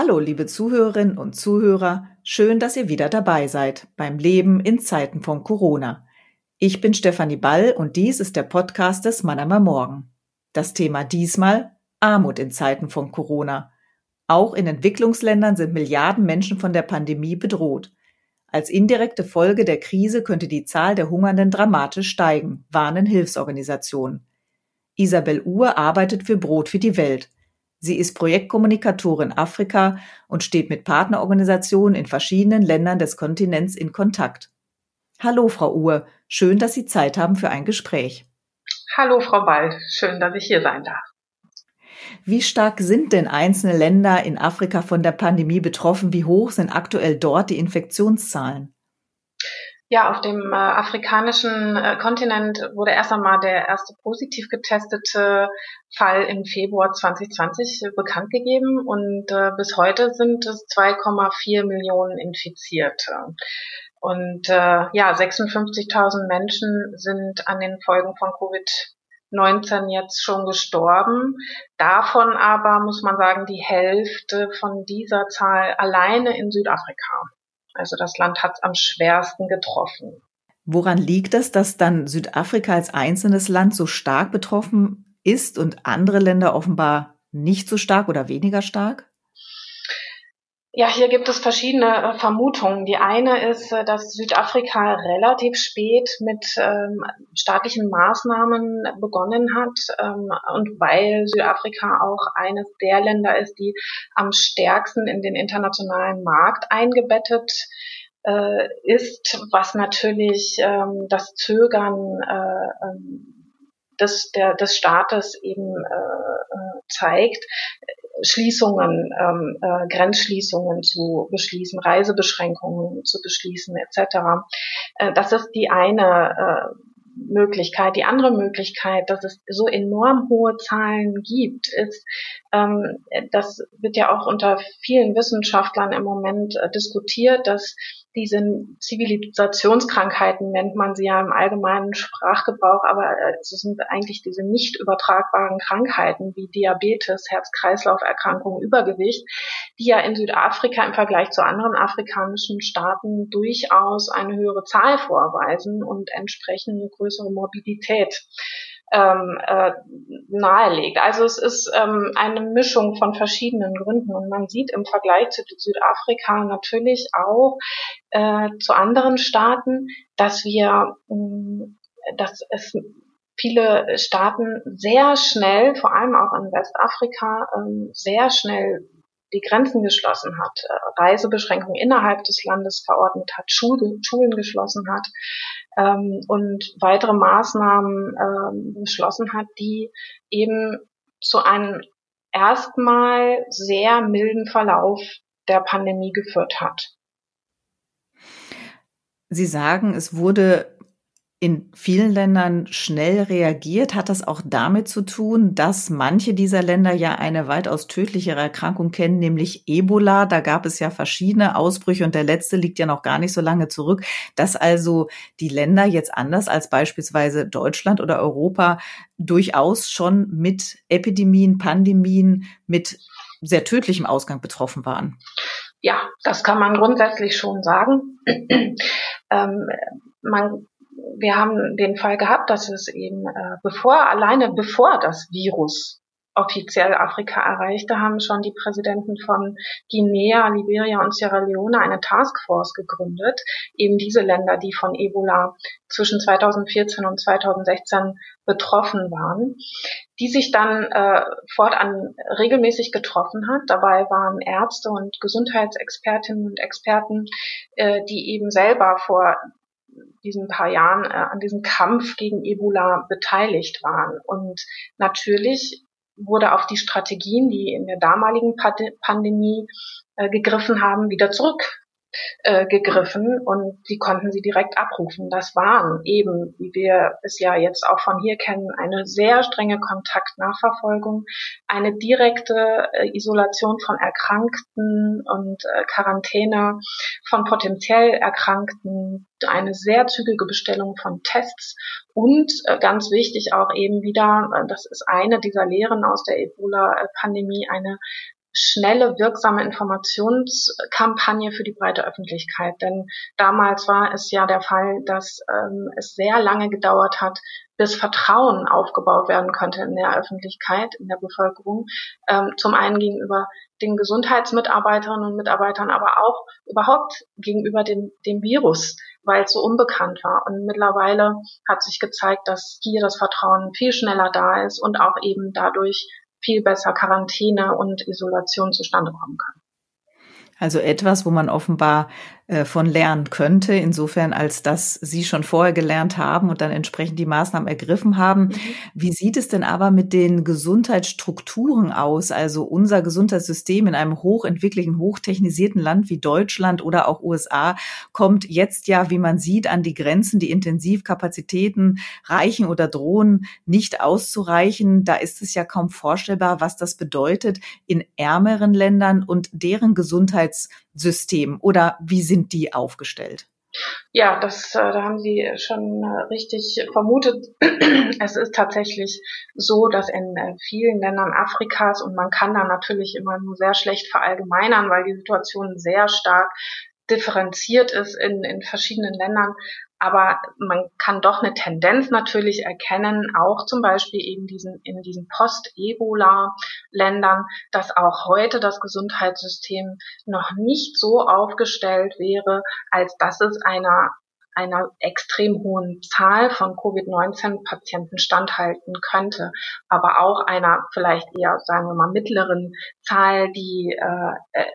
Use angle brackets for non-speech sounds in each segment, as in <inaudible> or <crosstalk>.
Hallo, liebe Zuhörerinnen und Zuhörer, schön, dass ihr wieder dabei seid beim Leben in Zeiten von Corona. Ich bin Stefanie Ball und dies ist der Podcast des Mannheimer Morgen. Das Thema diesmal Armut in Zeiten von Corona. Auch in Entwicklungsländern sind Milliarden Menschen von der Pandemie bedroht. Als indirekte Folge der Krise könnte die Zahl der Hungernden dramatisch steigen, warnen Hilfsorganisationen. Isabel Uhr arbeitet für Brot für die Welt. Sie ist Projektkommunikatorin Afrika und steht mit Partnerorganisationen in verschiedenen Ländern des Kontinents in Kontakt. Hallo, Frau Uhr. Schön, dass Sie Zeit haben für ein Gespräch. Hallo, Frau Ball. Schön, dass ich hier sein darf. Wie stark sind denn einzelne Länder in Afrika von der Pandemie betroffen? Wie hoch sind aktuell dort die Infektionszahlen? Ja, auf dem äh, afrikanischen äh, Kontinent wurde erst einmal der erste positiv getestete Fall im Februar 2020 äh, bekannt gegeben und äh, bis heute sind es 2,4 Millionen Infizierte. Und äh, ja, 56.000 Menschen sind an den Folgen von Covid-19 jetzt schon gestorben. Davon aber muss man sagen, die Hälfte von dieser Zahl alleine in Südafrika. Also das Land hat es am schwersten getroffen. Woran liegt es, dass dann Südafrika als einzelnes Land so stark betroffen ist und andere Länder offenbar nicht so stark oder weniger stark? Ja, hier gibt es verschiedene äh, Vermutungen. Die eine ist, äh, dass Südafrika relativ spät mit ähm, staatlichen Maßnahmen begonnen hat ähm, und weil Südafrika auch eines der Länder ist, die am stärksten in den internationalen Markt eingebettet äh, ist, was natürlich ähm, das Zögern äh, ähm, des, der, des Staates eben äh, äh, zeigt, Schließungen, ähm, äh, Grenzschließungen zu beschließen, Reisebeschränkungen zu beschließen etc. Äh, das ist die eine äh, Möglichkeit. Die andere Möglichkeit, dass es so enorm hohe Zahlen gibt, ist, ähm, das wird ja auch unter vielen Wissenschaftlern im Moment äh, diskutiert, dass diese Zivilisationskrankheiten nennt man sie ja im allgemeinen Sprachgebrauch, aber äh, es sind eigentlich diese nicht übertragbaren Krankheiten wie Diabetes, Herz-Kreislauf-Erkrankungen, Übergewicht, die ja in Südafrika im Vergleich zu anderen afrikanischen Staaten durchaus eine höhere Zahl vorweisen und entsprechend eine größere Morbidität ähm, äh, nahelegt. Also es ist ähm, eine Mischung von verschiedenen Gründen und man sieht im Vergleich zu Südafrika natürlich auch äh, zu anderen Staaten, dass wir, äh, dass es viele Staaten sehr schnell, vor allem auch in Westafrika, äh, sehr schnell die Grenzen geschlossen hat, äh, Reisebeschränkungen innerhalb des Landes verordnet hat, Schule, Schulen geschlossen hat ähm, und weitere Maßnahmen ähm, beschlossen hat, die eben zu einem erstmal sehr milden Verlauf der Pandemie geführt hat. Sie sagen, es wurde in vielen Ländern schnell reagiert. Hat das auch damit zu tun, dass manche dieser Länder ja eine weitaus tödlichere Erkrankung kennen, nämlich Ebola? Da gab es ja verschiedene Ausbrüche und der letzte liegt ja noch gar nicht so lange zurück, dass also die Länder jetzt anders als beispielsweise Deutschland oder Europa durchaus schon mit Epidemien, Pandemien, mit sehr tödlichem Ausgang betroffen waren. Ja, das kann man grundsätzlich schon sagen. <clears throat> ähm, man wir haben den Fall gehabt, dass es eben äh, bevor, alleine bevor das Virus offiziell Afrika erreichte, haben schon die Präsidenten von Guinea, Liberia und Sierra Leone eine Taskforce gegründet, eben diese Länder, die von Ebola zwischen 2014 und 2016 betroffen waren, die sich dann äh, fortan regelmäßig getroffen hat. Dabei waren Ärzte und Gesundheitsexpertinnen und Experten, äh, die eben selber vor diesen paar Jahren äh, an diesem Kampf gegen Ebola beteiligt waren. Und natürlich wurde auf die Strategien, die in der damaligen Pandemie äh, gegriffen haben, wieder zurück äh, gegriffen und die konnten sie direkt abrufen. Das waren eben, wie wir es ja jetzt auch von hier kennen, eine sehr strenge Kontaktnachverfolgung, eine direkte äh, Isolation von Erkrankten und äh, Quarantäne von potenziell Erkrankten, eine sehr zügige Bestellung von Tests und äh, ganz wichtig auch eben wieder, das ist eine dieser Lehren aus der Ebola-Pandemie, eine schnelle, wirksame Informationskampagne für die breite Öffentlichkeit. Denn damals war es ja der Fall, dass ähm, es sehr lange gedauert hat, bis Vertrauen aufgebaut werden könnte in der Öffentlichkeit, in der Bevölkerung. Ähm, zum einen gegenüber den Gesundheitsmitarbeiterinnen und Mitarbeitern, aber auch überhaupt gegenüber dem, dem Virus, weil es so unbekannt war. Und mittlerweile hat sich gezeigt, dass hier das Vertrauen viel schneller da ist und auch eben dadurch viel besser Quarantäne und Isolation zustande kommen kann. Also etwas, wo man offenbar äh, von lernen könnte, insofern als dass Sie schon vorher gelernt haben und dann entsprechend die Maßnahmen ergriffen haben. Mhm. Wie sieht es denn aber mit den Gesundheitsstrukturen aus? Also unser Gesundheitssystem in einem hochentwickelten, hochtechnisierten Land wie Deutschland oder auch USA kommt jetzt ja, wie man sieht, an die Grenzen. Die Intensivkapazitäten reichen oder drohen nicht auszureichen. Da ist es ja kaum vorstellbar, was das bedeutet in ärmeren Ländern und deren Gesundheitssystem oder wie sind sind die aufgestellt? Ja, das, äh, da haben Sie schon äh, richtig vermutet. <clears throat> es ist tatsächlich so, dass in äh, vielen Ländern Afrikas, und man kann da natürlich immer nur sehr schlecht verallgemeinern, weil die Situation sehr stark differenziert ist in, in verschiedenen Ländern, aber man kann doch eine Tendenz natürlich erkennen, auch zum Beispiel eben diesen, in diesen Post-Ebola-Ländern, dass auch heute das Gesundheitssystem noch nicht so aufgestellt wäre, als dass es einer einer extrem hohen Zahl von Covid-19-Patienten standhalten könnte, aber auch einer vielleicht eher, sagen wir mal, mittleren Zahl, die äh, äh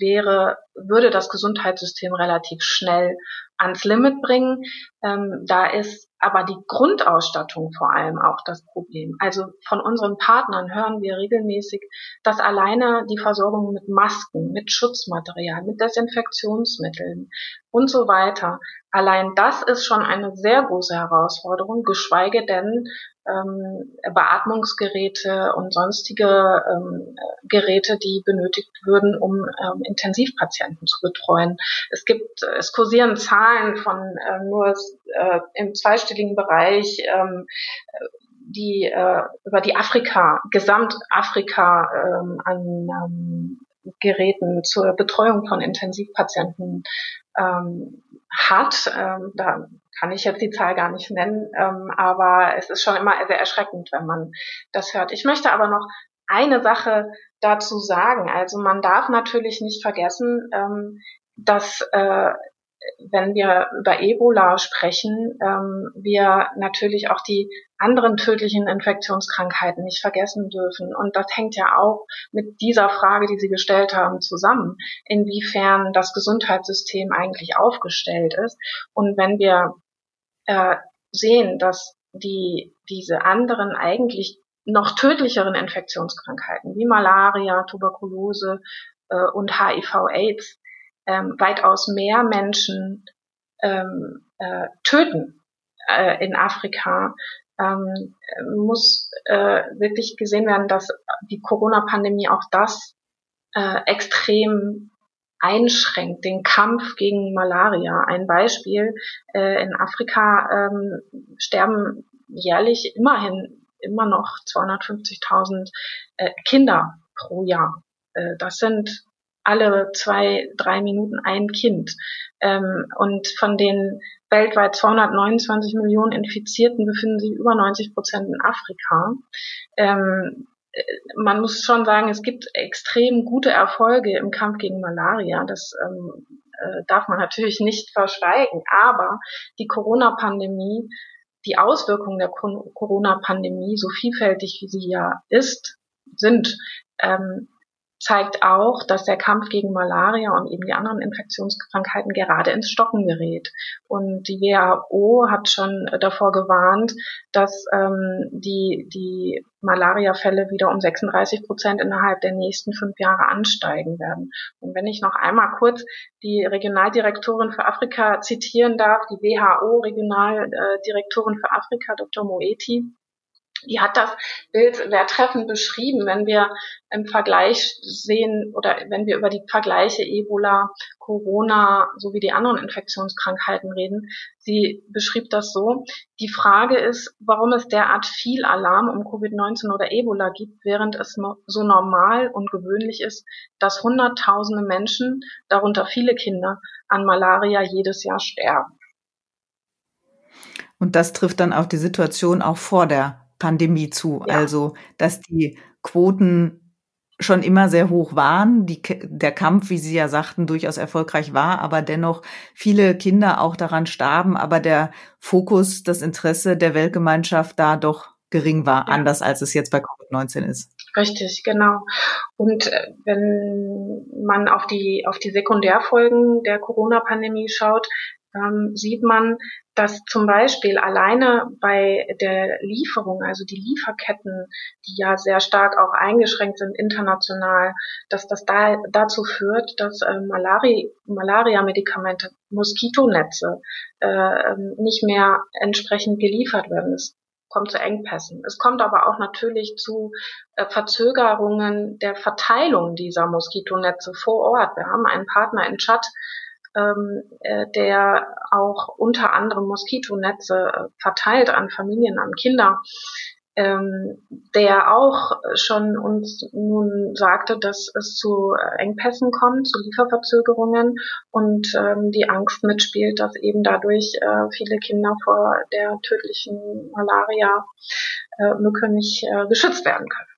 wäre, würde das Gesundheitssystem relativ schnell ans Limit bringen. Ähm, da ist aber die Grundausstattung vor allem auch das Problem. Also von unseren Partnern hören wir regelmäßig, dass alleine die Versorgung mit Masken, mit Schutzmaterial, mit Desinfektionsmitteln und so weiter, allein das ist schon eine sehr große Herausforderung, geschweige denn ähm, Beatmungsgeräte und sonstige ähm, Geräte, die benötigt würden, um ähm, Intensivpatienten zu betreuen. Es gibt, es kursieren Zahlen von äh, nur äh, im zweistelligen Bereich, ähm, die äh, über die Afrika, Gesamtafrika ähm, an ähm, Geräten zur Betreuung von Intensivpatienten ähm, hat. Ähm, da kann ich jetzt die Zahl gar nicht nennen, ähm, aber es ist schon immer sehr erschreckend, wenn man das hört. Ich möchte aber noch eine Sache dazu sagen. Also man darf natürlich nicht vergessen, ähm, dass äh, wenn wir über Ebola sprechen, ähm, wir natürlich auch die anderen tödlichen Infektionskrankheiten nicht vergessen dürfen. Und das hängt ja auch mit dieser Frage, die Sie gestellt haben, zusammen, inwiefern das Gesundheitssystem eigentlich aufgestellt ist. Und wenn wir äh, sehen, dass die, diese anderen eigentlich noch tödlicheren Infektionskrankheiten wie Malaria, Tuberkulose äh, und HIV-Aids ähm, weitaus mehr Menschen ähm, äh, töten äh, in Afrika, ähm, muss äh, wirklich gesehen werden, dass die Corona-Pandemie auch das äh, extrem einschränkt, den Kampf gegen Malaria. Ein Beispiel, äh, in Afrika ähm, sterben jährlich immerhin immer noch 250.000 äh, Kinder pro Jahr. Äh, das sind alle zwei, drei Minuten ein Kind. Ähm, und von den weltweit 229 Millionen Infizierten befinden sich über 90 Prozent in Afrika. Ähm, äh, man muss schon sagen, es gibt extrem gute Erfolge im Kampf gegen Malaria. Das ähm, äh, darf man natürlich nicht verschweigen. Aber die Corona-Pandemie, die Auswirkungen der Corona-Pandemie, so vielfältig wie sie ja ist, sind, ähm, zeigt auch, dass der Kampf gegen Malaria und eben die anderen Infektionskrankheiten gerade ins Stocken gerät. Und die WHO hat schon davor gewarnt, dass ähm, die, die Malariafälle wieder um 36 Prozent innerhalb der nächsten fünf Jahre ansteigen werden. Und wenn ich noch einmal kurz die Regionaldirektorin für Afrika zitieren darf, die WHO-Regionaldirektorin für Afrika, Dr. Moeti, die hat das Bild sehr treffend beschrieben, wenn wir im Vergleich sehen oder wenn wir über die Vergleiche Ebola, Corona sowie die anderen Infektionskrankheiten reden. Sie beschrieb das so. Die Frage ist, warum es derart viel Alarm um Covid-19 oder Ebola gibt, während es so normal und gewöhnlich ist, dass Hunderttausende Menschen, darunter viele Kinder, an Malaria jedes Jahr sterben. Und das trifft dann auf die Situation auch vor der Pandemie zu. Ja. Also, dass die Quoten schon immer sehr hoch waren, die, der Kampf, wie Sie ja sagten, durchaus erfolgreich war, aber dennoch viele Kinder auch daran starben, aber der Fokus, das Interesse der Weltgemeinschaft da doch gering war, ja. anders als es jetzt bei Covid-19 ist. Richtig, genau. Und äh, wenn man auf die, auf die Sekundärfolgen der Corona-Pandemie schaut, ähm, sieht man, dass zum Beispiel alleine bei der Lieferung, also die Lieferketten, die ja sehr stark auch eingeschränkt sind international, dass das da, dazu führt, dass äh, Malaria-Medikamente, Moskitonetze äh, ähm, nicht mehr entsprechend geliefert werden. Es kommt zu Engpässen. Es kommt aber auch natürlich zu äh, Verzögerungen der Verteilung dieser Moskitonetze vor Ort. Wir haben einen Partner in Tschad, ähm, äh, der auch unter anderem Moskitonetze äh, verteilt an Familien, an Kinder, ähm, der auch schon uns nun sagte, dass es zu Engpässen kommt, zu Lieferverzögerungen und ähm, die Angst mitspielt, dass eben dadurch äh, viele Kinder vor der tödlichen Malaria-Mücke äh, nicht äh, geschützt werden können.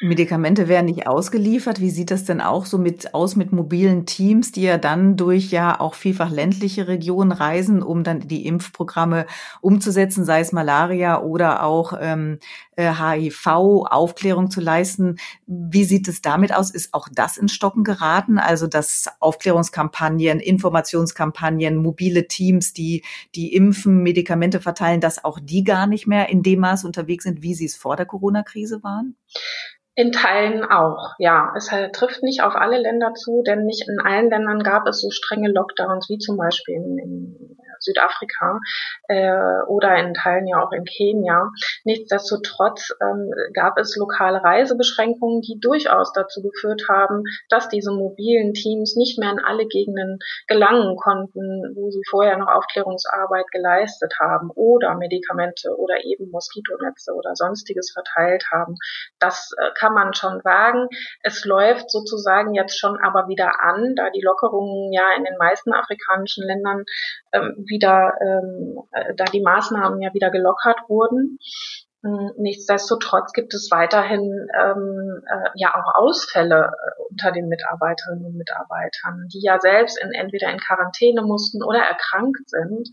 Medikamente werden nicht ausgeliefert. Wie sieht das denn auch so mit aus mit mobilen Teams, die ja dann durch ja auch vielfach ländliche Regionen reisen, um dann die Impfprogramme umzusetzen, sei es Malaria oder auch ähm, HIV, äh, Aufklärung zu leisten. Wie sieht es damit aus? Ist auch das in Stocken geraten? Also dass Aufklärungskampagnen, Informationskampagnen, mobile Teams, die die impfen, Medikamente verteilen, dass auch die gar nicht mehr in dem Maß unterwegs sind, wie sie es vor der Corona-Krise waren? In Teilen auch, ja. Es trifft nicht auf alle Länder zu, denn nicht in allen Ländern gab es so strenge Lockdowns wie zum Beispiel in, in Südafrika äh, oder in Teilen ja auch in Kenia. Nichtsdestotrotz ähm, gab es lokale Reisebeschränkungen, die durchaus dazu geführt haben, dass diese mobilen Teams nicht mehr in alle Gegenden gelangen konnten, wo sie vorher noch Aufklärungsarbeit geleistet haben oder Medikamente oder eben Moskitonetze oder sonstiges verteilt haben. Das äh, kann man schon sagen. Es läuft sozusagen jetzt schon aber wieder an, da die Lockerungen ja in den meisten afrikanischen Ländern ähm, wieder, ähm, äh, da die Maßnahmen ja wieder gelockert wurden. Hm, nichtsdestotrotz gibt es weiterhin ähm, äh, ja auch Ausfälle äh, unter den Mitarbeiterinnen und Mitarbeitern, die ja selbst in, entweder in Quarantäne mussten oder erkrankt sind.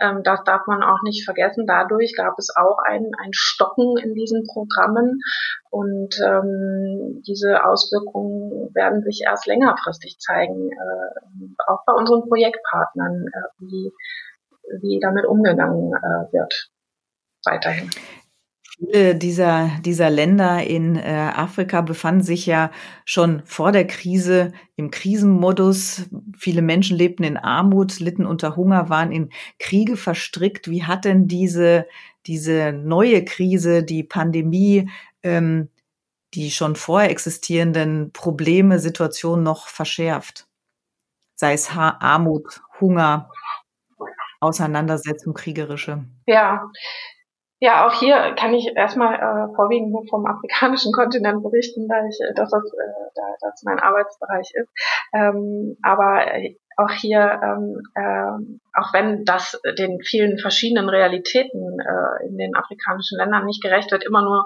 Ähm, das darf man auch nicht vergessen. Dadurch gab es auch ein, ein Stocken in diesen Programmen und ähm, diese Auswirkungen werden sich erst längerfristig zeigen, äh, auch bei unseren Projektpartnern, äh, wie, wie damit umgegangen äh, wird weiterhin. Viele dieser, dieser Länder in äh, Afrika befanden sich ja schon vor der Krise im Krisenmodus. Viele Menschen lebten in Armut, litten unter Hunger, waren in Kriege verstrickt. Wie hat denn diese, diese neue Krise, die Pandemie, ähm, die schon vorher existierenden Probleme, Situationen noch verschärft? Sei es ha Armut, Hunger, Auseinandersetzung, kriegerische. Ja, ja, auch hier kann ich erstmal äh, vorwiegend nur vom afrikanischen <laughs> Kontinent berichten, da ich, äh, dass das, äh, da, das mein Arbeitsbereich ist. Ähm, aber äh, auch hier, ähm, äh, auch wenn das den vielen verschiedenen Realitäten äh, in den afrikanischen Ländern nicht gerecht wird, immer nur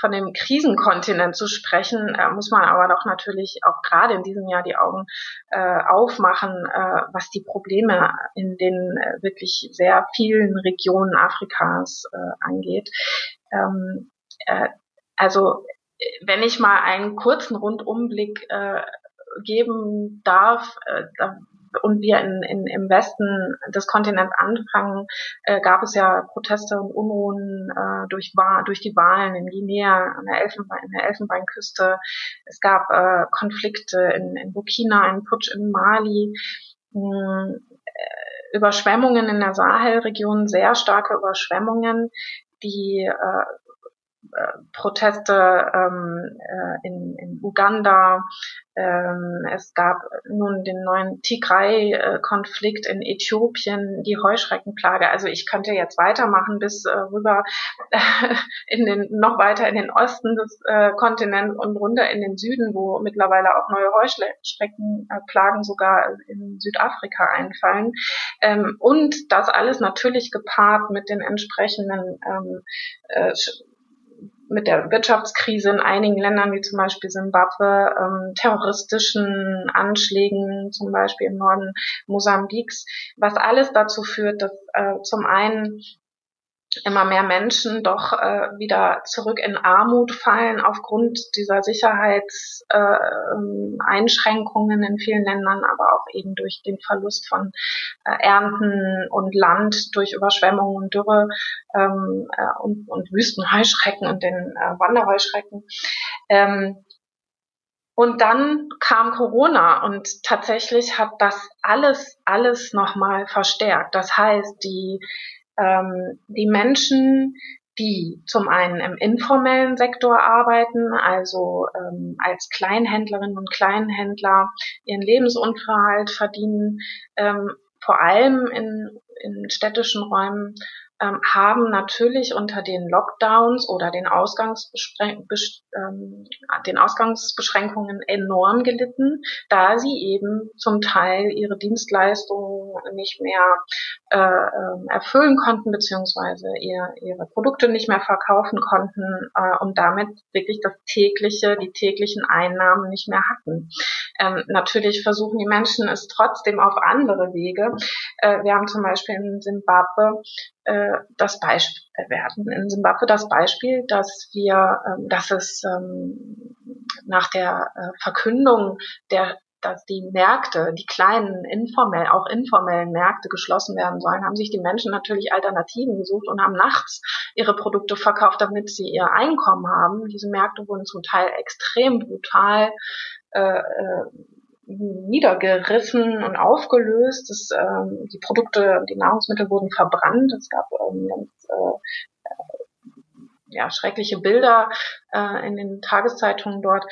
von dem Krisenkontinent zu sprechen, äh, muss man aber doch natürlich auch gerade in diesem Jahr die Augen äh, aufmachen, äh, was die Probleme in den äh, wirklich sehr vielen Regionen Afrikas äh, angeht. Ähm, äh, also wenn ich mal einen kurzen Rundumblick äh, geben darf, äh, und wir in, in, im Westen des Kontinents anfangen, äh, gab es ja Proteste und Unruhen äh, durch, durch die Wahlen in Guinea, an der, Elfenbein, in der Elfenbeinküste. Es gab äh, Konflikte in, in Burkina, ein Putsch in Mali. Mh, hm, äh, Überschwemmungen in der Sahelregion, sehr starke Überschwemmungen, die äh, Proteste ähm, äh, in, in Uganda. Ähm, es gab nun den neuen Tigray-Konflikt in Äthiopien, die Heuschreckenplage. Also ich könnte jetzt weitermachen bis äh, rüber äh, <laughs> in den noch weiter in den Osten des äh, Kontinents und runter in den Süden, wo mittlerweile auch neue Heuschreckenplagen sogar in Südafrika einfallen. Ähm, und das alles natürlich gepaart mit den entsprechenden ähm, äh, mit der Wirtschaftskrise in einigen Ländern, wie zum Beispiel Simbabwe, ähm, terroristischen Anschlägen, zum Beispiel im Norden Mosambiks, was alles dazu führt, dass äh, zum einen immer mehr Menschen doch äh, wieder zurück in Armut fallen aufgrund dieser Sicherheitseinschränkungen äh, in vielen Ländern, aber auch eben durch den Verlust von äh, Ernten und Land durch Überschwemmungen und Dürre ähm, äh, und, und Wüstenheuschrecken und den äh, Wanderheuschrecken. Ähm, und dann kam Corona und tatsächlich hat das alles, alles nochmal verstärkt. Das heißt, die ähm, die Menschen, die zum einen im informellen Sektor arbeiten, also ähm, als Kleinhändlerinnen und Kleinhändler ihren Lebensunterhalt verdienen, ähm, vor allem in, in städtischen Räumen ähm, haben natürlich unter den Lockdowns oder den, Ausgangsbeschrän ähm, den Ausgangsbeschränkungen enorm gelitten, da sie eben zum Teil ihre Dienstleistungen nicht mehr äh, ähm, erfüllen konnten, beziehungsweise ihr, ihre Produkte nicht mehr verkaufen konnten äh, und damit wirklich das tägliche, die täglichen Einnahmen nicht mehr hatten. Ähm, natürlich versuchen die Menschen es trotzdem auf andere Wege. Äh, wir haben zum Beispiel in Simbabwe äh, das Beispiel, äh, hatten in Simbabwe das Beispiel, dass wir, ähm, dass es ähm, nach der äh, Verkündung der dass die Märkte, die kleinen informell, auch informellen Märkte geschlossen werden sollen, haben sich die Menschen natürlich Alternativen gesucht und haben nachts ihre Produkte verkauft, damit sie ihr Einkommen haben. Diese Märkte wurden zum Teil extrem brutal äh niedergerissen und aufgelöst. Das, ähm, die Produkte, die Nahrungsmittel wurden verbrannt. Es gab ähm, ganz äh, ja, schreckliche Bilder äh, in den Tageszeitungen dort.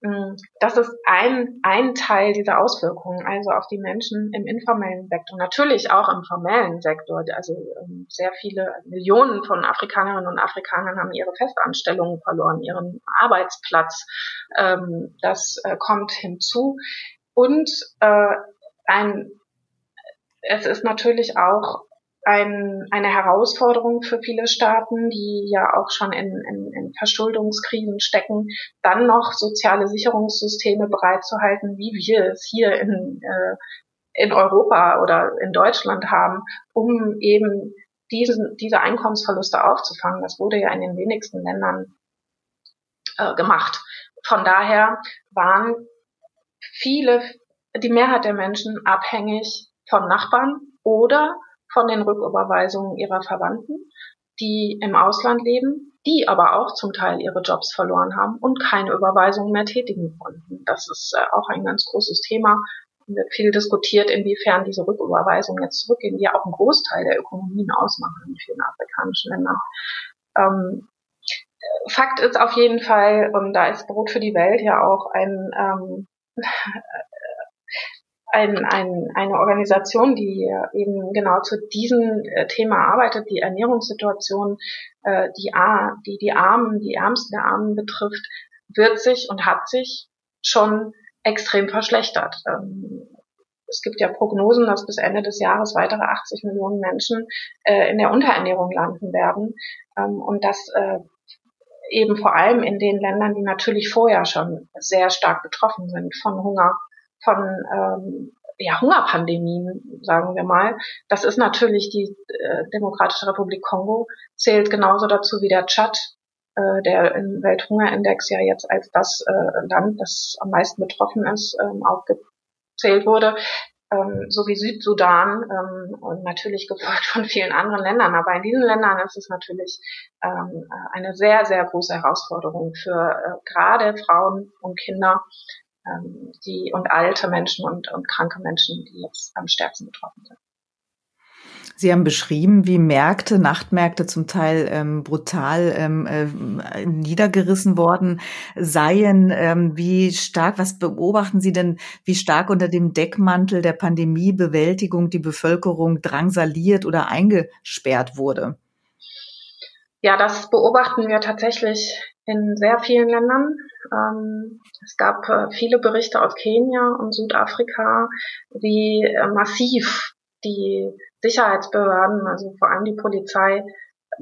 Mm, das ist ein, ein Teil dieser Auswirkungen, also auf die Menschen im informellen Sektor, natürlich auch im formellen Sektor. Also ähm, sehr viele Millionen von Afrikanerinnen und Afrikanern haben ihre Festanstellungen verloren, ihren Arbeitsplatz. Ähm, das äh, kommt hinzu. Und äh, ein, es ist natürlich auch ein, eine Herausforderung für viele Staaten, die ja auch schon in, in, in Verschuldungskrisen stecken, dann noch soziale Sicherungssysteme bereitzuhalten, wie wir es hier in, äh, in Europa oder in Deutschland haben, um eben diesen, diese Einkommensverluste aufzufangen. Das wurde ja in den wenigsten Ländern äh, gemacht. Von daher waren viele, die Mehrheit der Menschen abhängig von Nachbarn oder von den Rücküberweisungen ihrer Verwandten, die im Ausland leben, die aber auch zum Teil ihre Jobs verloren haben und keine Überweisungen mehr tätigen konnten. Das ist äh, auch ein ganz großes Thema. Wird viel diskutiert, inwiefern diese Rücküberweisungen jetzt zurückgehen, die ja auch einen Großteil der Ökonomien ausmachen in vielen afrikanischen Ländern. Ähm, Fakt ist auf jeden Fall, und da ist Brot für die Welt ja auch ein ähm, ein, ein, eine Organisation, die eben genau zu diesem äh, Thema arbeitet, die Ernährungssituation, äh, die, die die Armen, die Ärmsten der Armen betrifft, wird sich und hat sich schon extrem verschlechtert. Ähm, es gibt ja Prognosen, dass bis Ende des Jahres weitere 80 Millionen Menschen äh, in der Unterernährung landen werden ähm, und dass äh, eben vor allem in den Ländern, die natürlich vorher schon sehr stark betroffen sind von Hunger, von ähm, ja, Hungerpandemien, sagen wir mal. Das ist natürlich die äh, Demokratische Republik Kongo, zählt genauso dazu wie der Tschad, äh, der im Welthungerindex ja jetzt als das äh, Land, das am meisten betroffen ist, ähm, aufgezählt wurde ähm, so wie Südsudan ähm, und natürlich gefolgt von vielen anderen Ländern. Aber in diesen Ländern ist es natürlich ähm, eine sehr, sehr große Herausforderung für äh, gerade Frauen und Kinder, ähm, die und alte Menschen und, und kranke Menschen, die jetzt am stärksten betroffen sind. Sie haben beschrieben, wie Märkte, Nachtmärkte zum Teil ähm, brutal ähm, äh, niedergerissen worden seien. Ähm, wie stark, was beobachten Sie denn, wie stark unter dem Deckmantel der Pandemiebewältigung die Bevölkerung drangsaliert oder eingesperrt wurde? Ja, das beobachten wir tatsächlich in sehr vielen Ländern. Ähm, es gab äh, viele Berichte aus Kenia und Südafrika, wie äh, massiv die Sicherheitsbehörden, also vor allem die Polizei,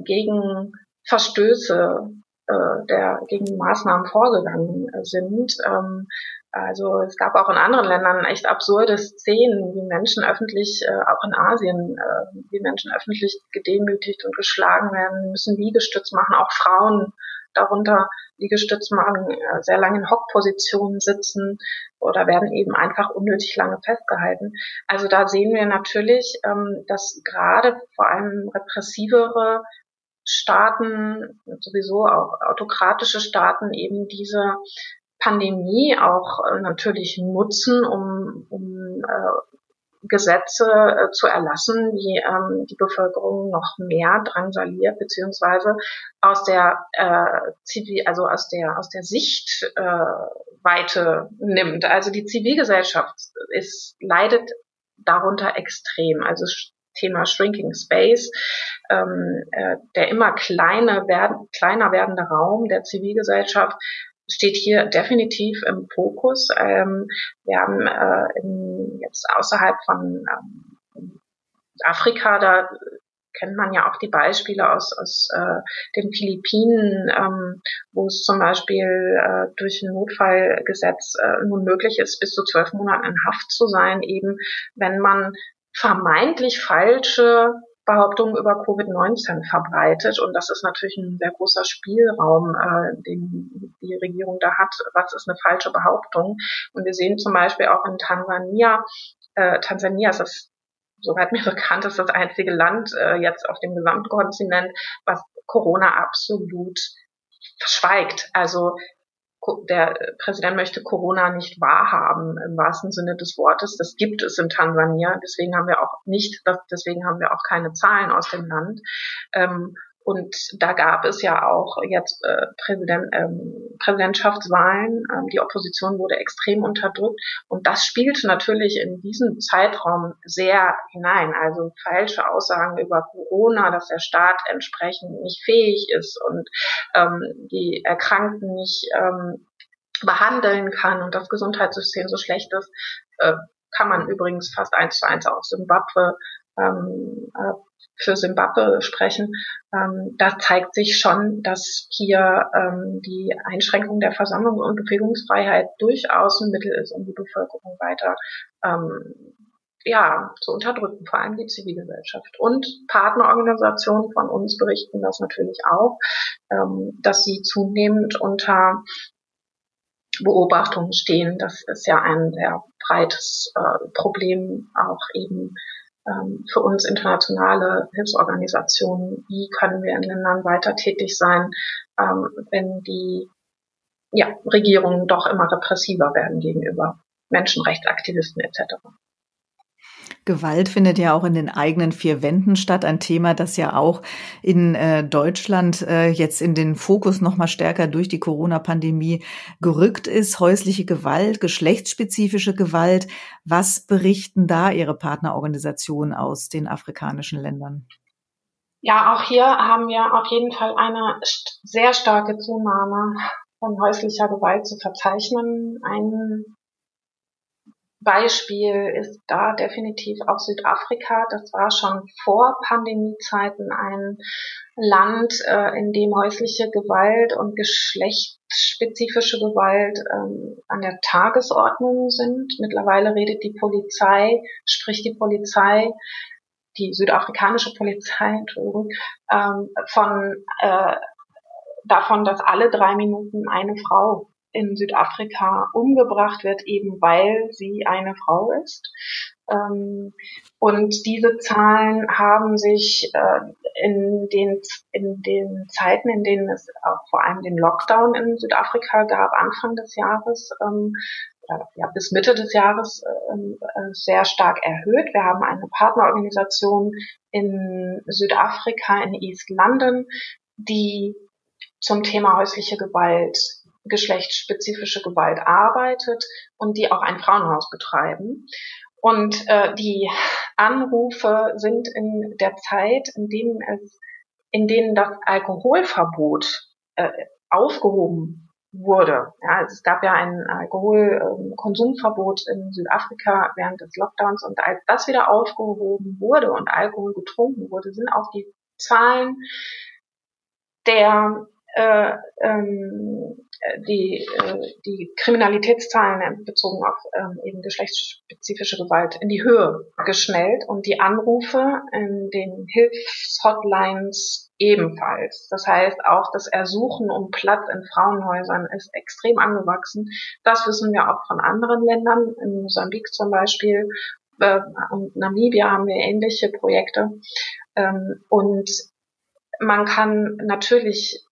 gegen Verstöße äh, der gegen Maßnahmen vorgegangen sind. Ähm, also es gab auch in anderen Ländern echt absurde Szenen, wie Menschen öffentlich, äh, auch in Asien, äh, wie Menschen öffentlich gedemütigt und geschlagen werden, müssen Liegestütz machen, auch Frauen darunter Liegestütz machen, äh, sehr lange in Hockpositionen sitzen oder werden eben einfach unnötig lange festgehalten. Also da sehen wir natürlich, ähm, dass gerade vor allem repressivere Staaten, sowieso auch autokratische Staaten eben diese Pandemie auch äh, natürlich nutzen, um, um äh, Gesetze äh, zu erlassen, die ähm, die Bevölkerung noch mehr drangsaliert, beziehungsweise aus der äh, Zivil, also aus der aus der Sichtweite äh, nimmt. Also die Zivilgesellschaft ist leidet darunter extrem. Also Thema Shrinking Space, ähm, äh, der immer kleiner, werden, kleiner werdende Raum der Zivilgesellschaft steht hier definitiv im Fokus. Ähm, wir haben äh, in, jetzt außerhalb von ähm, Afrika, da kennt man ja auch die Beispiele aus, aus äh, den Philippinen, ähm, wo es zum Beispiel äh, durch ein Notfallgesetz äh, nun möglich ist, bis zu zwölf Monaten in Haft zu sein, eben wenn man vermeintlich falsche Behauptungen über Covid-19 verbreitet. Und das ist natürlich ein sehr großer Spielraum, äh, den die Regierung da hat. Was ist eine falsche Behauptung? Und wir sehen zum Beispiel auch in Tansania, äh, Tansania ist das, soweit mir <laughs> bekannt ist, das einzige Land äh, jetzt auf dem gesamten Kontinent, was Corona absolut verschweigt. Also der Präsident möchte Corona nicht wahrhaben im wahrsten Sinne des Wortes. Das gibt es in Tansania. Deswegen haben wir auch nicht, deswegen haben wir auch keine Zahlen aus dem Land. Und da gab es ja auch jetzt äh, Präsident, ähm, Präsidentschaftswahlen. Ähm, die Opposition wurde extrem unterdrückt. Und das spielt natürlich in diesen Zeitraum sehr hinein. Also falsche Aussagen über Corona, dass der Staat entsprechend nicht fähig ist und ähm, die Erkrankten nicht ähm, behandeln kann und das Gesundheitssystem so schlecht ist, äh, kann man übrigens fast eins zu eins auf Simbabwe ähm, äh, für Simbabwe sprechen, ähm, da zeigt sich schon, dass hier ähm, die Einschränkung der Versammlung und Bewegungsfreiheit durchaus ein Mittel ist, um die Bevölkerung weiter ähm, ja, zu unterdrücken, vor allem die Zivilgesellschaft. Und Partnerorganisationen von uns berichten das natürlich auch, ähm, dass sie zunehmend unter Beobachtung stehen. Das ist ja ein sehr breites äh, Problem, auch eben für uns internationale Hilfsorganisationen, wie können wir in Ländern weiter tätig sein, ähm, wenn die ja, Regierungen doch immer repressiver werden gegenüber Menschenrechtsaktivisten etc. Gewalt findet ja auch in den eigenen vier Wänden statt. Ein Thema, das ja auch in äh, Deutschland äh, jetzt in den Fokus noch mal stärker durch die Corona-Pandemie gerückt ist. Häusliche Gewalt, geschlechtsspezifische Gewalt. Was berichten da Ihre Partnerorganisationen aus den afrikanischen Ländern? Ja, auch hier haben wir auf jeden Fall eine sehr starke Zunahme von häuslicher Gewalt zu verzeichnen. Ein Beispiel ist da definitiv auch Südafrika. Das war schon vor Pandemiezeiten ein Land, äh, in dem häusliche Gewalt und geschlechtsspezifische Gewalt ähm, an der Tagesordnung sind. Mittlerweile redet die Polizei, spricht die Polizei, die südafrikanische Polizei, ähm, von äh, davon, dass alle drei Minuten eine Frau in Südafrika umgebracht wird, eben weil sie eine Frau ist. Ähm, und diese Zahlen haben sich äh, in, den, in den Zeiten, in denen es auch vor allem den Lockdown in Südafrika gab, Anfang des Jahres, ähm, ja, bis Mitte des Jahres ähm, äh, sehr stark erhöht. Wir haben eine Partnerorganisation in Südafrika, in East London, die zum Thema häusliche Gewalt, geschlechtsspezifische Gewalt arbeitet und die auch ein Frauenhaus betreiben. Und äh, die Anrufe sind in der Zeit, in denen es, in denen das Alkoholverbot äh, aufgehoben wurde. Ja, also es gab ja ein Alkoholkonsumverbot in Südafrika während des Lockdowns und als das wieder aufgehoben wurde und Alkohol getrunken wurde, sind auch die Zahlen der äh, ähm, die, äh, die Kriminalitätszahlen bezogen auf ähm, eben geschlechtsspezifische Gewalt in die Höhe geschnellt und die Anrufe in den Hilfshotlines ebenfalls. Das heißt, auch das Ersuchen um Platz in Frauenhäusern ist extrem angewachsen. Das wissen wir auch von anderen Ländern. In Mosambik zum Beispiel äh, und Namibia haben wir ähnliche Projekte. Ähm, und man kann natürlich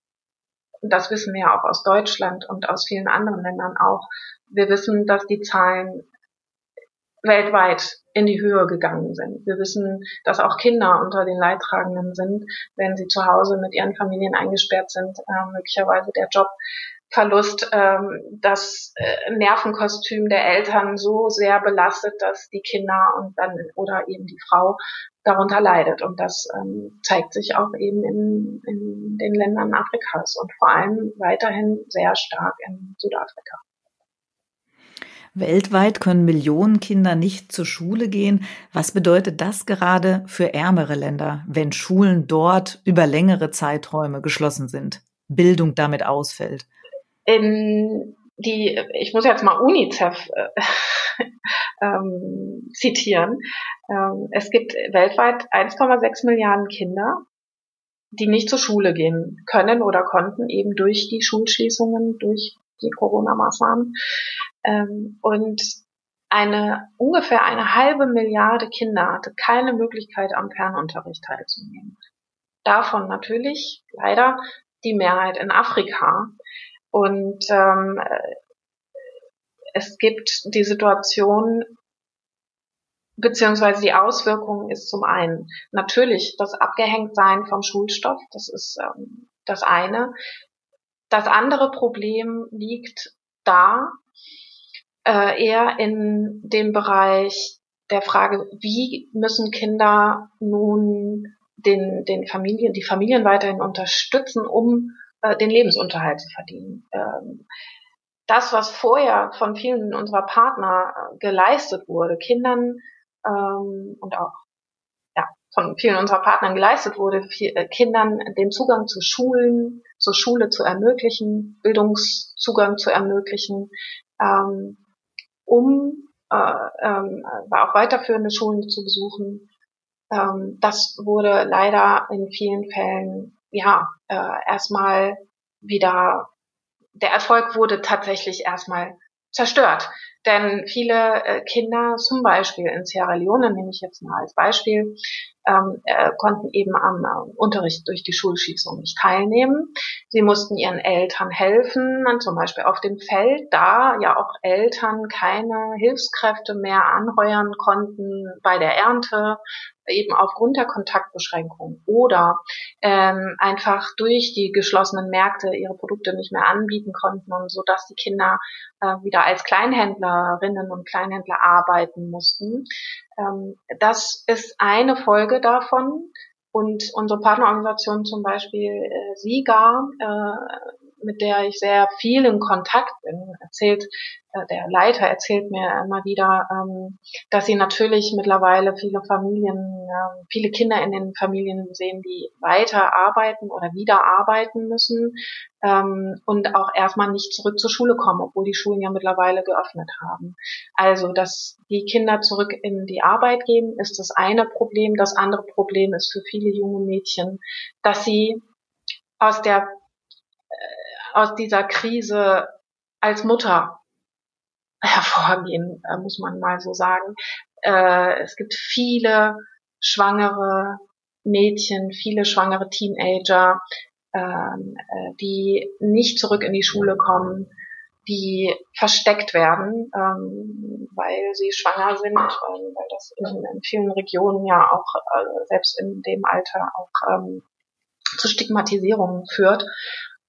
das wissen wir ja auch aus Deutschland und aus vielen anderen Ländern auch. Wir wissen, dass die Zahlen weltweit in die Höhe gegangen sind. Wir wissen, dass auch Kinder unter den Leidtragenden sind, wenn sie zu Hause mit ihren Familien eingesperrt sind, äh, möglicherweise der Jobverlust, ähm, das äh, Nervenkostüm der Eltern so sehr belastet, dass die Kinder und dann oder eben die Frau darunter leidet. Und das ähm, zeigt sich auch eben in, in den Ländern Afrikas und vor allem weiterhin sehr stark in Südafrika. Weltweit können Millionen Kinder nicht zur Schule gehen. Was bedeutet das gerade für ärmere Länder, wenn Schulen dort über längere Zeiträume geschlossen sind, Bildung damit ausfällt? In die, ich muss jetzt mal UNICEF äh, <laughs> ähm, zitieren. Ähm, es gibt weltweit 1,6 Milliarden Kinder, die nicht zur Schule gehen können oder konnten, eben durch die Schulschließungen, durch die Corona-Maßnahmen. Ähm, und eine ungefähr eine halbe Milliarde Kinder hatte keine Möglichkeit, am Fernunterricht teilzunehmen. Davon natürlich leider die Mehrheit in Afrika. Und ähm, es gibt die Situation, beziehungsweise die Auswirkung ist zum einen natürlich das Abgehängtsein vom Schulstoff, das ist ähm, das eine. Das andere Problem liegt da äh, eher in dem Bereich der Frage, wie müssen Kinder nun den, den Familien, die Familien weiterhin unterstützen, um äh, den Lebensunterhalt zu verdienen. Ähm, das, was vorher von vielen unserer Partner äh, geleistet wurde, Kindern ähm, und auch ja, von vielen unserer Partnern geleistet wurde, äh, Kindern den Zugang zu Schulen, zur Schule zu ermöglichen, Bildungszugang zu ermöglichen, ähm, um auch weiterführende Schulen zu besuchen. Das wurde leider in vielen Fällen ja äh, erstmal wieder der Erfolg wurde tatsächlich erstmal zerstört. Denn viele äh, Kinder, zum Beispiel in Sierra Leone, nehme ich jetzt mal als Beispiel, ähm, äh, konnten eben am äh, Unterricht durch die Schulschließung nicht teilnehmen. Sie mussten ihren Eltern helfen, zum Beispiel auf dem Feld, da ja auch Eltern keine Hilfskräfte mehr anheuern konnten bei der Ernte, eben aufgrund der Kontaktbeschränkung oder ähm, einfach durch die geschlossenen Märkte ihre Produkte nicht mehr anbieten konnten und so dass die Kinder äh, wieder als Kleinhändlerinnen und Kleinhändler arbeiten mussten. Ähm, das ist eine Folge davon. Und unsere Partnerorganisation zum Beispiel äh, SIGA, äh, mit der ich sehr viel in Kontakt bin, erzählt, äh, der Leiter erzählt mir immer wieder, ähm, dass sie natürlich mittlerweile viele Familien, äh, viele Kinder in den Familien sehen, die weiter arbeiten oder wieder arbeiten müssen ähm, und auch erstmal nicht zurück zur Schule kommen, obwohl die Schulen ja mittlerweile geöffnet haben. Also, dass die Kinder zurück in die Arbeit gehen, ist das eine Problem. Das andere Problem ist für viele junge Mädchen, dass sie aus der aus dieser Krise als Mutter hervorgehen, äh, muss man mal so sagen. Äh, es gibt viele schwangere Mädchen, viele schwangere Teenager, ähm, äh, die nicht zurück in die Schule kommen, die versteckt werden, ähm, weil sie schwanger sind, weil das in, vielen Regionen ja auch selbst in dem Alter auch ähm, zu Stigmatisierungen führt.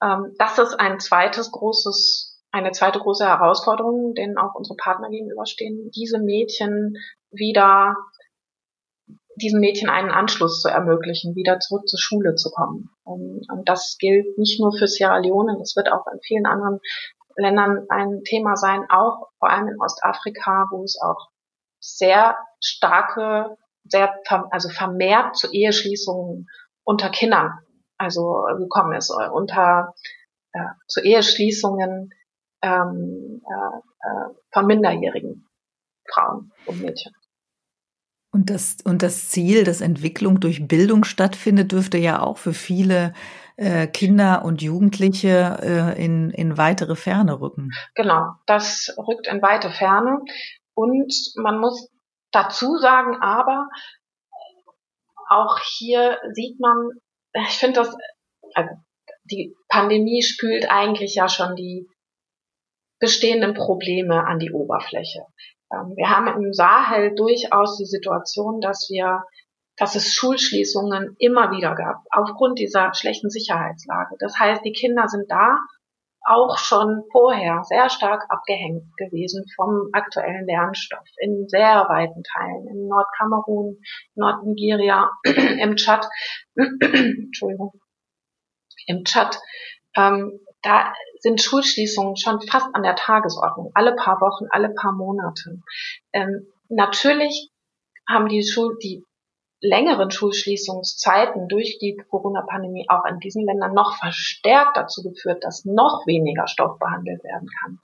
Ähm, das ist ein zweites großes, eine zweite große Herausforderung, denen auch unsere Partner gegenüberstehen, diese Mädchen wieder diesen Mädchen einen Anschluss zu ermöglichen, wieder zurück zur Schule zu kommen. Und das gilt nicht nur für Sierra Leone, das wird auch in vielen anderen Ländern ein Thema sein, auch vor allem in Ostafrika, wo es auch sehr starke, sehr, also vermehrt zu Eheschließungen unter Kindern, also gekommen ist, unter äh, zu Eheschließungen ähm, äh, äh von minderjährigen Frauen und Mädchen. Und das, und das Ziel, dass Entwicklung durch Bildung stattfindet, dürfte ja auch für viele äh, Kinder und Jugendliche äh, in, in weitere Ferne rücken. Genau, das rückt in weite Ferne. Und man muss dazu sagen, aber auch hier sieht man, ich finde das, also die Pandemie spült eigentlich ja schon die bestehenden Probleme an die Oberfläche. Ähm, wir haben im Sahel durchaus die Situation, dass wir dass es Schulschließungen immer wieder gab, aufgrund dieser schlechten Sicherheitslage. Das heißt, die Kinder sind da auch schon vorher sehr stark abgehängt gewesen vom aktuellen Lernstoff in sehr weiten Teilen, in Nordkamerun, Nordnigeria, <clears throat> im Tschad, <clears throat> Entschuldigung, im Tschad. Ähm, da sind Schulschließungen schon fast an der Tagesordnung, alle paar Wochen, alle paar Monate. Ähm, natürlich haben die Schul die längeren Schulschließungszeiten durch die Corona-Pandemie auch in diesen Ländern noch verstärkt dazu geführt, dass noch weniger Stoff behandelt werden kann.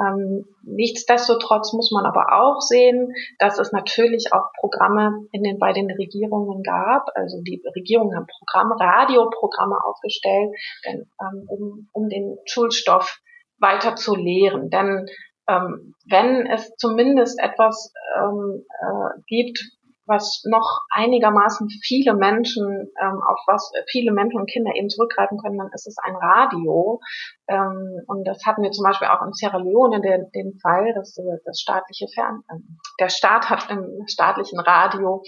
Ähm, nichtsdestotrotz muss man aber auch sehen, dass es natürlich auch Programme in den, bei den Regierungen gab. Also die Regierungen haben Programme, Radioprogramme aufgestellt, denn, ähm, um, um den Schulstoff weiter zu lehren. Denn ähm, wenn es zumindest etwas ähm, äh, gibt, was noch einigermaßen viele Menschen, ähm, auf was viele Menschen und Kinder eben zurückgreifen können, dann ist es ein Radio. Ähm, und das hatten wir zum Beispiel auch in Sierra Leone den, den Fall, dass das staatliche Fern, äh, der Staat hat im staatlichen Radio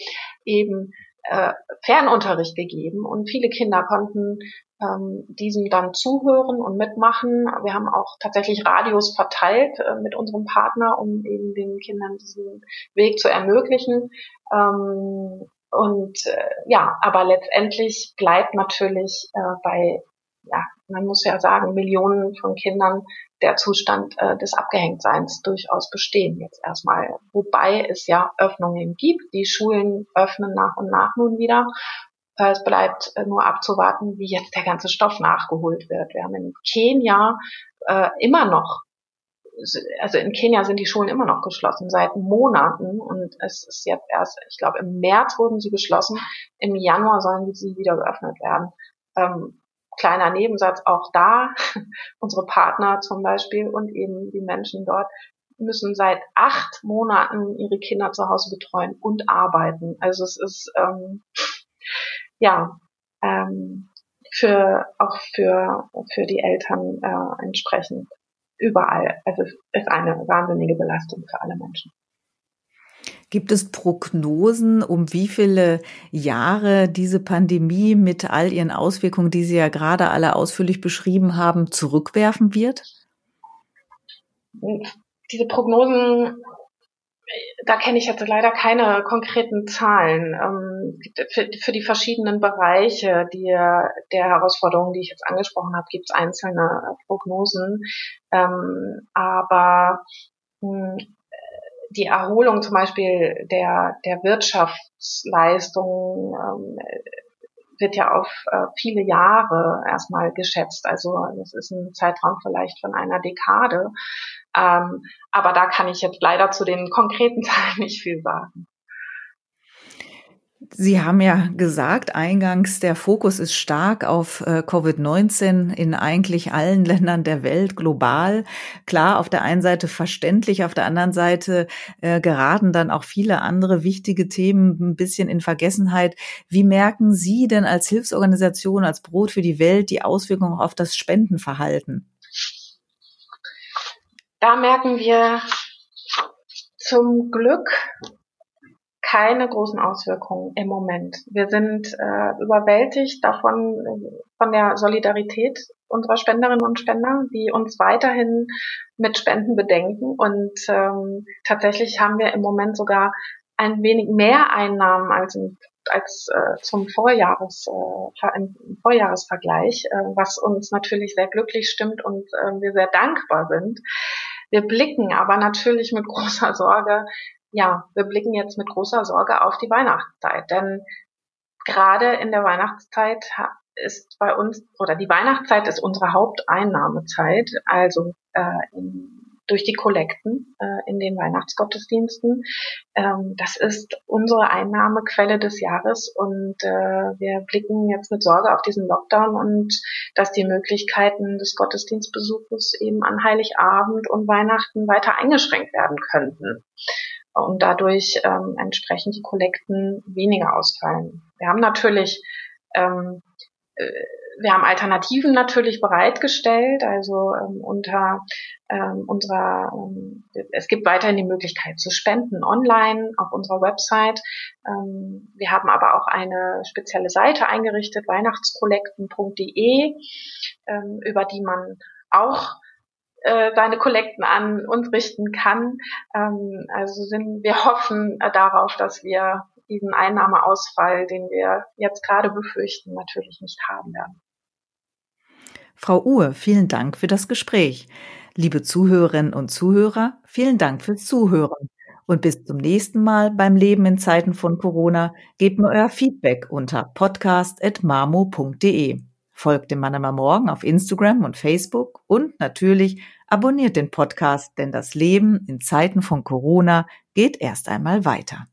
eben äh, Fernunterricht gegeben und viele Kinder konnten ähm, diesem dann zuhören und mitmachen. Wir haben auch tatsächlich Radios verteilt äh, mit unserem Partner, um eben den Kindern diesen Weg zu ermöglichen. Ähm, und äh, ja, aber letztendlich bleibt natürlich äh, bei, ja, man muss ja sagen, Millionen von Kindern der Zustand äh, des Abgehängtseins durchaus bestehen jetzt erstmal. Wobei es ja Öffnungen gibt. Die Schulen öffnen nach und nach nun wieder. Es bleibt äh, nur abzuwarten, wie jetzt der ganze Stoff nachgeholt wird. Wir haben in Kenia äh, immer noch, also in Kenia sind die Schulen immer noch geschlossen seit Monaten und es ist jetzt erst, ich glaube im März wurden sie geschlossen, im Januar sollen sie wieder geöffnet werden. Ähm, kleiner Nebensatz auch da, <laughs> unsere Partner zum Beispiel und eben die Menschen dort müssen seit acht Monaten ihre Kinder zu Hause betreuen und arbeiten. Also es ist ähm, ja, ähm, für, auch für, für die Eltern äh, entsprechend überall. Also es ist eine wahnsinnige Belastung für alle Menschen. Gibt es Prognosen, um wie viele Jahre diese Pandemie mit all ihren Auswirkungen, die Sie ja gerade alle ausführlich beschrieben haben, zurückwerfen wird? Diese Prognosen da kenne ich jetzt leider keine konkreten Zahlen. Ähm, für, für, die verschiedenen Bereiche die, der Herausforderungen, die ich jetzt angesprochen habe, gibt es einzelne Prognosen. Ähm, aber mh, hm, die Erholung zum Beispiel der, der Wirtschaftsleistung ähm, wird ja auf äh, viele Jahre erstmal geschätzt. Also das ist ein Zeitraum vielleicht von einer Dekade. Ähm, aber da kann ich jetzt leider zu den konkreten <laughs> Zahlen nicht viel sagen. Sie haben ja gesagt, eingangs, der Fokus ist stark auf äh, Covid-19 in eigentlich allen <laughs> Ländern der Welt, global. Klar, auf der einen Seite verständlich, auf der anderen Seite äh, geraten dann auch viele andere wichtige Themen ein bisschen in Vergessenheit. Wie merken Sie denn als Hilfsorganisation, als Brot für die Welt die Auswirkungen auf das Spendenverhalten? Da merken wir zum Glück keine großen Auswirkungen im Moment. Wir sind äh, überwältigt davon, von der Solidarität unserer Spenderinnen und Spender, die uns weiterhin mit Spenden bedenken. Und ähm, tatsächlich haben wir im Moment sogar ein wenig mehr Einnahmen als, im, als äh, zum Vorjahres, äh, im Vorjahresvergleich, äh, was uns natürlich sehr glücklich stimmt und äh, wir sehr dankbar sind. Wir blicken aber natürlich mit großer Sorge ja, wir blicken jetzt mit großer Sorge auf die Weihnachtszeit, denn gerade in der Weihnachtszeit ist bei uns, oder die Weihnachtszeit ist unsere Haupteinnahmezeit, also äh, in, durch die Kollekten äh, in den Weihnachtsgottesdiensten. Ähm, das ist unsere Einnahmequelle des Jahres und äh, wir blicken jetzt mit Sorge auf diesen Lockdown und dass die Möglichkeiten des Gottesdienstbesuches eben an Heiligabend und Weihnachten weiter eingeschränkt werden könnten und dadurch ähm, entsprechend die Kollekten weniger ausfallen. Wir haben natürlich ähm, äh, wir haben Alternativen natürlich bereitgestellt, also ähm, unter ähm, unserer, ähm, es gibt weiterhin die Möglichkeit zu spenden online auf unserer Website. Ähm, wir haben aber auch eine spezielle Seite eingerichtet, weihnachtskollekten.de, ähm, über die man auch äh, seine Kollekten an uns richten kann. Ähm, also sind wir hoffen äh, darauf, dass wir diesen Einnahmeausfall, den wir jetzt gerade befürchten, natürlich nicht haben werden. Frau Uhr, vielen Dank für das Gespräch. Liebe Zuhörerinnen und Zuhörer, vielen Dank fürs Zuhören. Und bis zum nächsten Mal beim Leben in Zeiten von Corona. Gebt mir euer Feedback unter podcast.mamo.de. Folgt dem Mannheimer Morgen auf Instagram und Facebook und natürlich abonniert den Podcast, denn das Leben in Zeiten von Corona geht erst einmal weiter.